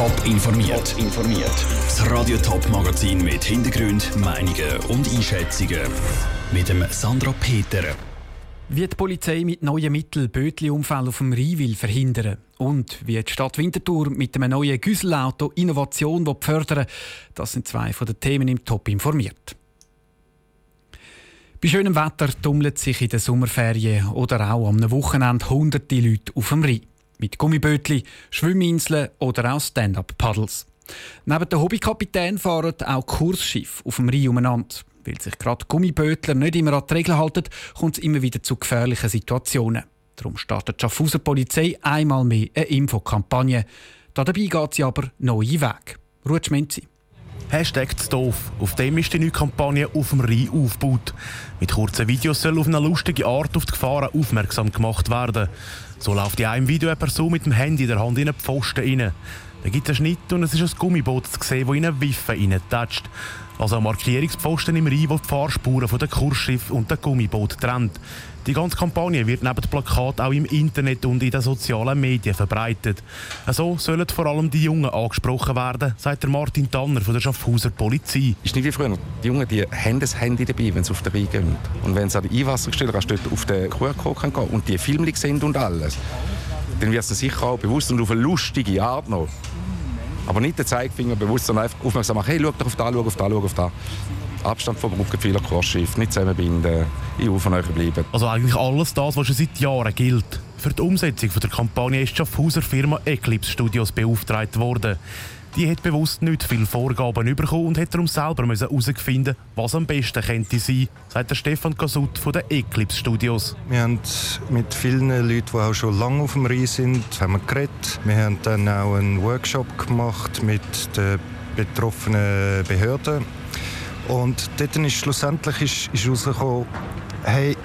Top informiert. informiert. Das Radio Top Magazin mit Hintergrund, Meinungen und Einschätzungen mit dem Sandra Peter. Wie die Polizei mit neuen Mitteln Bötli-Unfälle auf dem Rhein will verhindern und wie die Stadt Winterthur mit einem neuen Güsselauto Innovation fördern das sind zwei von den Themen im Top informiert. Bei schönem Wetter tummeln sich in den Sommerferien oder auch am Wochenende hunderte Leute auf dem Rhein. Mit Gummibötli, Schwimminseln oder auch Stand-up-Paddles. Neben den Hobbykapitän fahren auch Kursschiffe auf dem Rhein umeinander. Weil sich gerade Gummibötler nicht immer an die Regeln halten, kommt es immer wieder zu gefährlichen Situationen. Darum startet die Schaffhauser Polizei einmal mehr eine Infokampagne. Dabei geht sie aber neue Wege. Ruhe Schmenzi. Hashtag doof. Auf dem ist die neue Kampagne auf dem Rhein aufgebaut. Mit kurzen Videos soll auf eine lustige Art auf die Gefahren aufmerksam gemacht werden. So läuft in einem Video eine Person mit dem Handy in der Hand in einen Pfosten rein. Da gibt es einen Schnitt und es ist ein Gummiboot zu sehen, das in eine Wiffe reintatscht. Also ein Markierungspfosten im Rhein, der die Fahrspuren von den Kursschiff und dem Gummiboot trennt. Die ganze Kampagne wird neben dem Plakat auch im Internet und in den sozialen Medien verbreitet. So sollen vor allem die Jungen angesprochen werden, sagt Martin Tanner von der Schaffhauser Polizei. Ist nicht wie früher. Die Jungen die haben das Handy dabei, wenn sie auf den Rhein gehen. Und wenn sie an die Einwassergestelle kannst du dort auf den QR-Code gehen und die Filme sehen und alles, dann wird es sicher auch bewusst und auf eine lustige Art noch aber nicht den Zeigefinger bewusst, sondern einfach aufmerksam machen. Hey, schau doch auf da, schau auf da, schau auf da. Abstand vom Brückenpfeiler, Kursschiff, nicht zusammenbinden, in euch bleiben. Also eigentlich alles das, was schon seit Jahren gilt. Für die Umsetzung der Kampagne ist die Schaffhauser Firma Eclipse Studios beauftragt worden. Die hat bewusst nicht viele Vorgaben bekommen und hat darum selber herausfinden was am besten könnte sein, sagt der Stefan Kasut von den Eclipse Studios. Wir haben mit vielen Leuten, die auch schon lange auf dem Rhein sind, haben wir geredet. Wir haben dann auch einen Workshop gemacht mit den betroffenen Behörden. Und dort ist schlussendlich ist, ist herausgekommen, hey,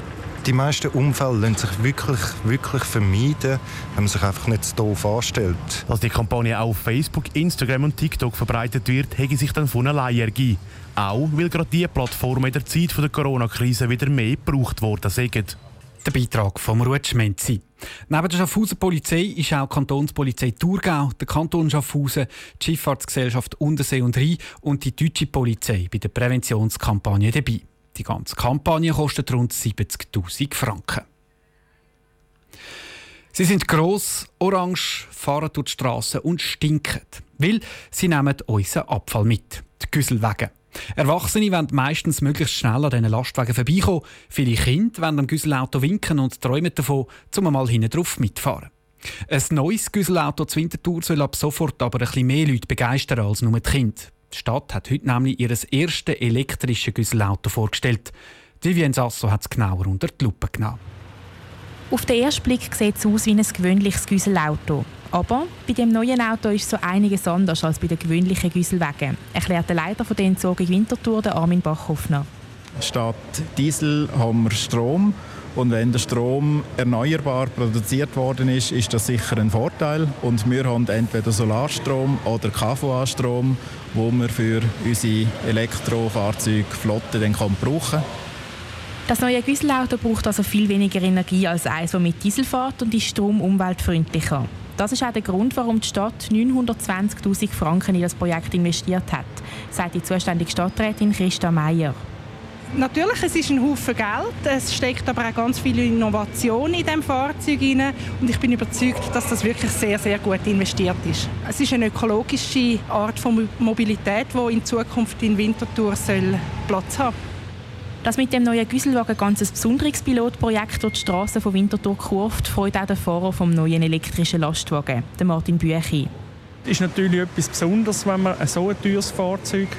die meisten Unfälle lassen sich wirklich, wirklich vermeiden, wenn man sich einfach nicht so doof anstellt. Dass die Kampagne auch auf Facebook, Instagram und TikTok verbreitet wird, hätte sich dann von allein ergeben. Auch weil gerade diese Plattformen in der Zeit der Corona-Krise wieder mehr gebraucht worden sind. Der Beitrag vom Rutschmenzi. Neben der Schaffhauser Polizei ist auch die Kantonspolizei Thurgau, der Kanton Schaffhausen, die Schifffahrtsgesellschaft Untersee und Rhein und die deutsche Polizei bei der Präventionskampagne dabei. Die ganze Kampagne kostet rund 70.000 Franken. Sie sind gross, orange, fahren durch die Straße und stinken, weil sie nehmen unseren Abfall mit, die Güsselwege. Erwachsene wollen meistens möglichst schnell an diesen Lastwagen vorbeikommen. Viele Kinder wollen am Güsselauto winken und träumen davon, zum mal hinten drauf mitfahren. Ein neues Güsselauto zur Wintertour soll ab sofort aber ein bisschen mehr Leute begeistern als nur die Kinder. Die Stadt hat heute nämlich ihr erstes elektrisches Güsselauto vorgestellt. Vivienne Sasso hat es genauer unter die Lupe genommen. Auf den ersten Blick sieht es aus wie ein gewöhnliches Güsselauto. Aber bei dem neuen Auto ist so einiges anders als bei den gewöhnlichen Güsselwagen, erklärt der Leiter von der Entsorgung Winterthur, Armin Bachhoffner. Statt Diesel haben wir Strom und wenn der Strom erneuerbar produziert worden ist, ist das sicher ein Vorteil. Und wir haben entweder Solarstrom oder KVA-Strom, wo wir für unsere Elektrofahrzeugflotte dann brauchen kann. Das neue Güsselauto braucht also viel weniger Energie als eines, das mit Diesel fährt und ist darum umweltfreundlicher. Das ist auch der Grund, warum die Stadt 920.000 Franken in das Projekt investiert hat, sagt die zuständige Stadträtin Christa Meier. Natürlich, es ist ein Haufen Geld, es steckt aber auch ganz viel Innovation in dem Fahrzeug rein und ich bin überzeugt, dass das wirklich sehr, sehr gut investiert ist. Es ist eine ökologische Art von Mobilität, die in Zukunft in Winterthur soll Platz haben dass mit dem neuen Güsselwagen ein ganz besonderes Pilotprojekt durch die Straßen von Winterthur kurvt, freut auch der Fahrer vom neuen elektrischen Lastwagen, der Martin Büchi. Es ist natürlich etwas Besonderes, wenn man so ein teures Fahrzeug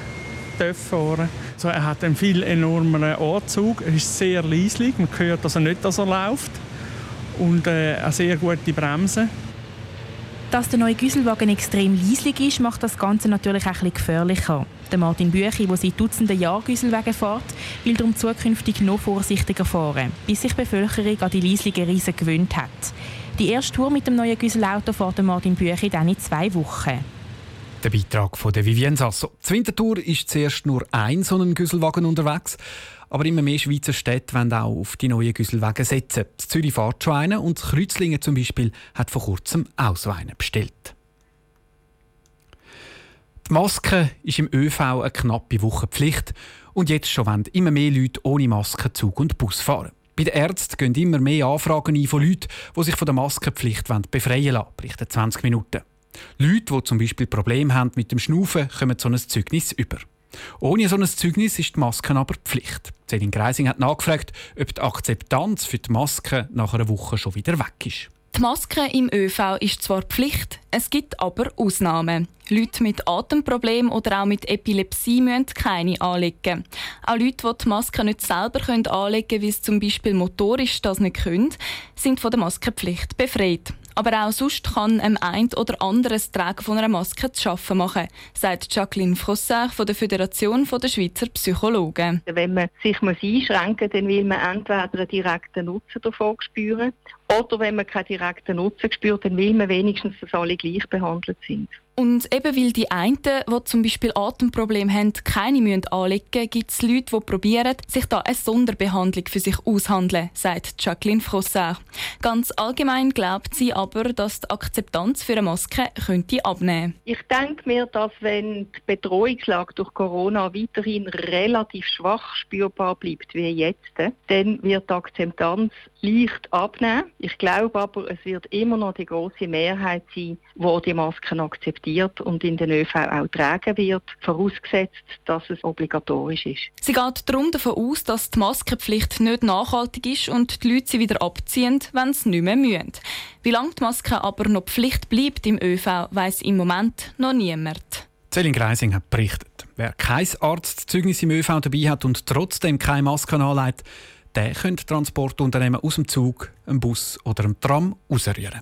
fahren so, Er hat einen viel enormen Anzug, er ist sehr leislich, man hört also nicht, dass er läuft und äh, eine sehr gute Bremse. Dass der neue Güsselwagen extrem leislich ist, macht das Ganze natürlich auch bisschen gefährlicher. Der Martin Büchi, der seit Dutzenden Jahren Güsselwagen fährt, will darum zukünftig noch vorsichtiger fahren, bis sich die Bevölkerung an die leislichen Riesen gewöhnt hat. Die erste Tour mit dem neuen Güsselauto fährt Martin Büchi dann in zwei Wochen. Der Beitrag von der Vivienne Sasso. Zur Wintertour ist zuerst nur ein so ein Güsselwagen unterwegs. Aber immer mehr Schweizer Städte wollen auch auf die neuen Güsselwagen setzen. Das Zürich fährt schon einen und Kreuzlingen zum Beispiel hat vor kurzem auch so einen bestellt. Die Maske ist im ÖV eine knappe Woche Pflicht und jetzt schon wollen immer mehr Leute ohne Maske Zug und Bus fahren. Bei den Ärzten gehen immer mehr Anfragen ein von Leuten, die sich von der Maskenpflicht befreien lassen, berichten 20 Minuten. Leute, die zum Beispiel Probleme haben mit dem Schnaufen, kommen so ein Zeugnis über. Ohne so ein Zeugnis ist die Maske aber Pflicht. Céline Greising hat nachgefragt, ob die Akzeptanz für die Maske nach einer Woche schon wieder weg ist. Die Maske im ÖV ist zwar Pflicht, es gibt aber Ausnahmen. Leute mit Atemproblemen oder auch mit Epilepsie müssen keine anlegen. Auch Leute, die die Maske nicht selber anlegen können, wie es zum Beispiel motorisch das nicht können, sind von der Maskenpflicht befreit. Aber auch sonst kann einem ein oder anderes Tragen von einer Maske zu schaffen machen, sagt Jacqueline Frossard von der Föderation der Schweizer Psychologen. Wenn man sich einschränken muss, dann will man entweder einen direkten Nutzen davon spüren oder wenn man keinen direkten Nutzen spürt, dann will man wenigstens, dass alle gleich behandelt sind. Und eben weil die einen, die zum Beispiel Atemprobleme haben, keine müssen anlegen müssen, gibt es Leute, die probieren, sich da eine Sonderbehandlung für sich aushandeln, sagt Jacqueline Frossard. Ganz allgemein glaubt sie aber, dass die Akzeptanz für eine Maske könnte abnehmen Ich denke mir, dass wenn die Betreuungslage durch Corona weiterhin relativ schwach spürbar bleibt wie jetzt, dann wird die Akzeptanz leicht abnehmen. Ich glaube aber, es wird immer noch die große Mehrheit sein, die die Masken akzeptiert akzeptiert und in den ÖV auch tragen wird, vorausgesetzt, dass es obligatorisch ist. Sie geht darum davon aus, dass die Maskenpflicht nicht nachhaltig ist und die Leute sie wieder abziehen, wenn sie nicht mehr müssen. Wie lange die Maske aber noch Pflicht bleibt im ÖV, weiß im Moment noch niemand. Céline Greising hat berichtet. Wer kein Arztzeugnis im ÖV dabei hat und trotzdem keine Maske anlegt, der könnte Transportunternehmen aus dem Zug, einem Bus oder einem Tram rausrühren.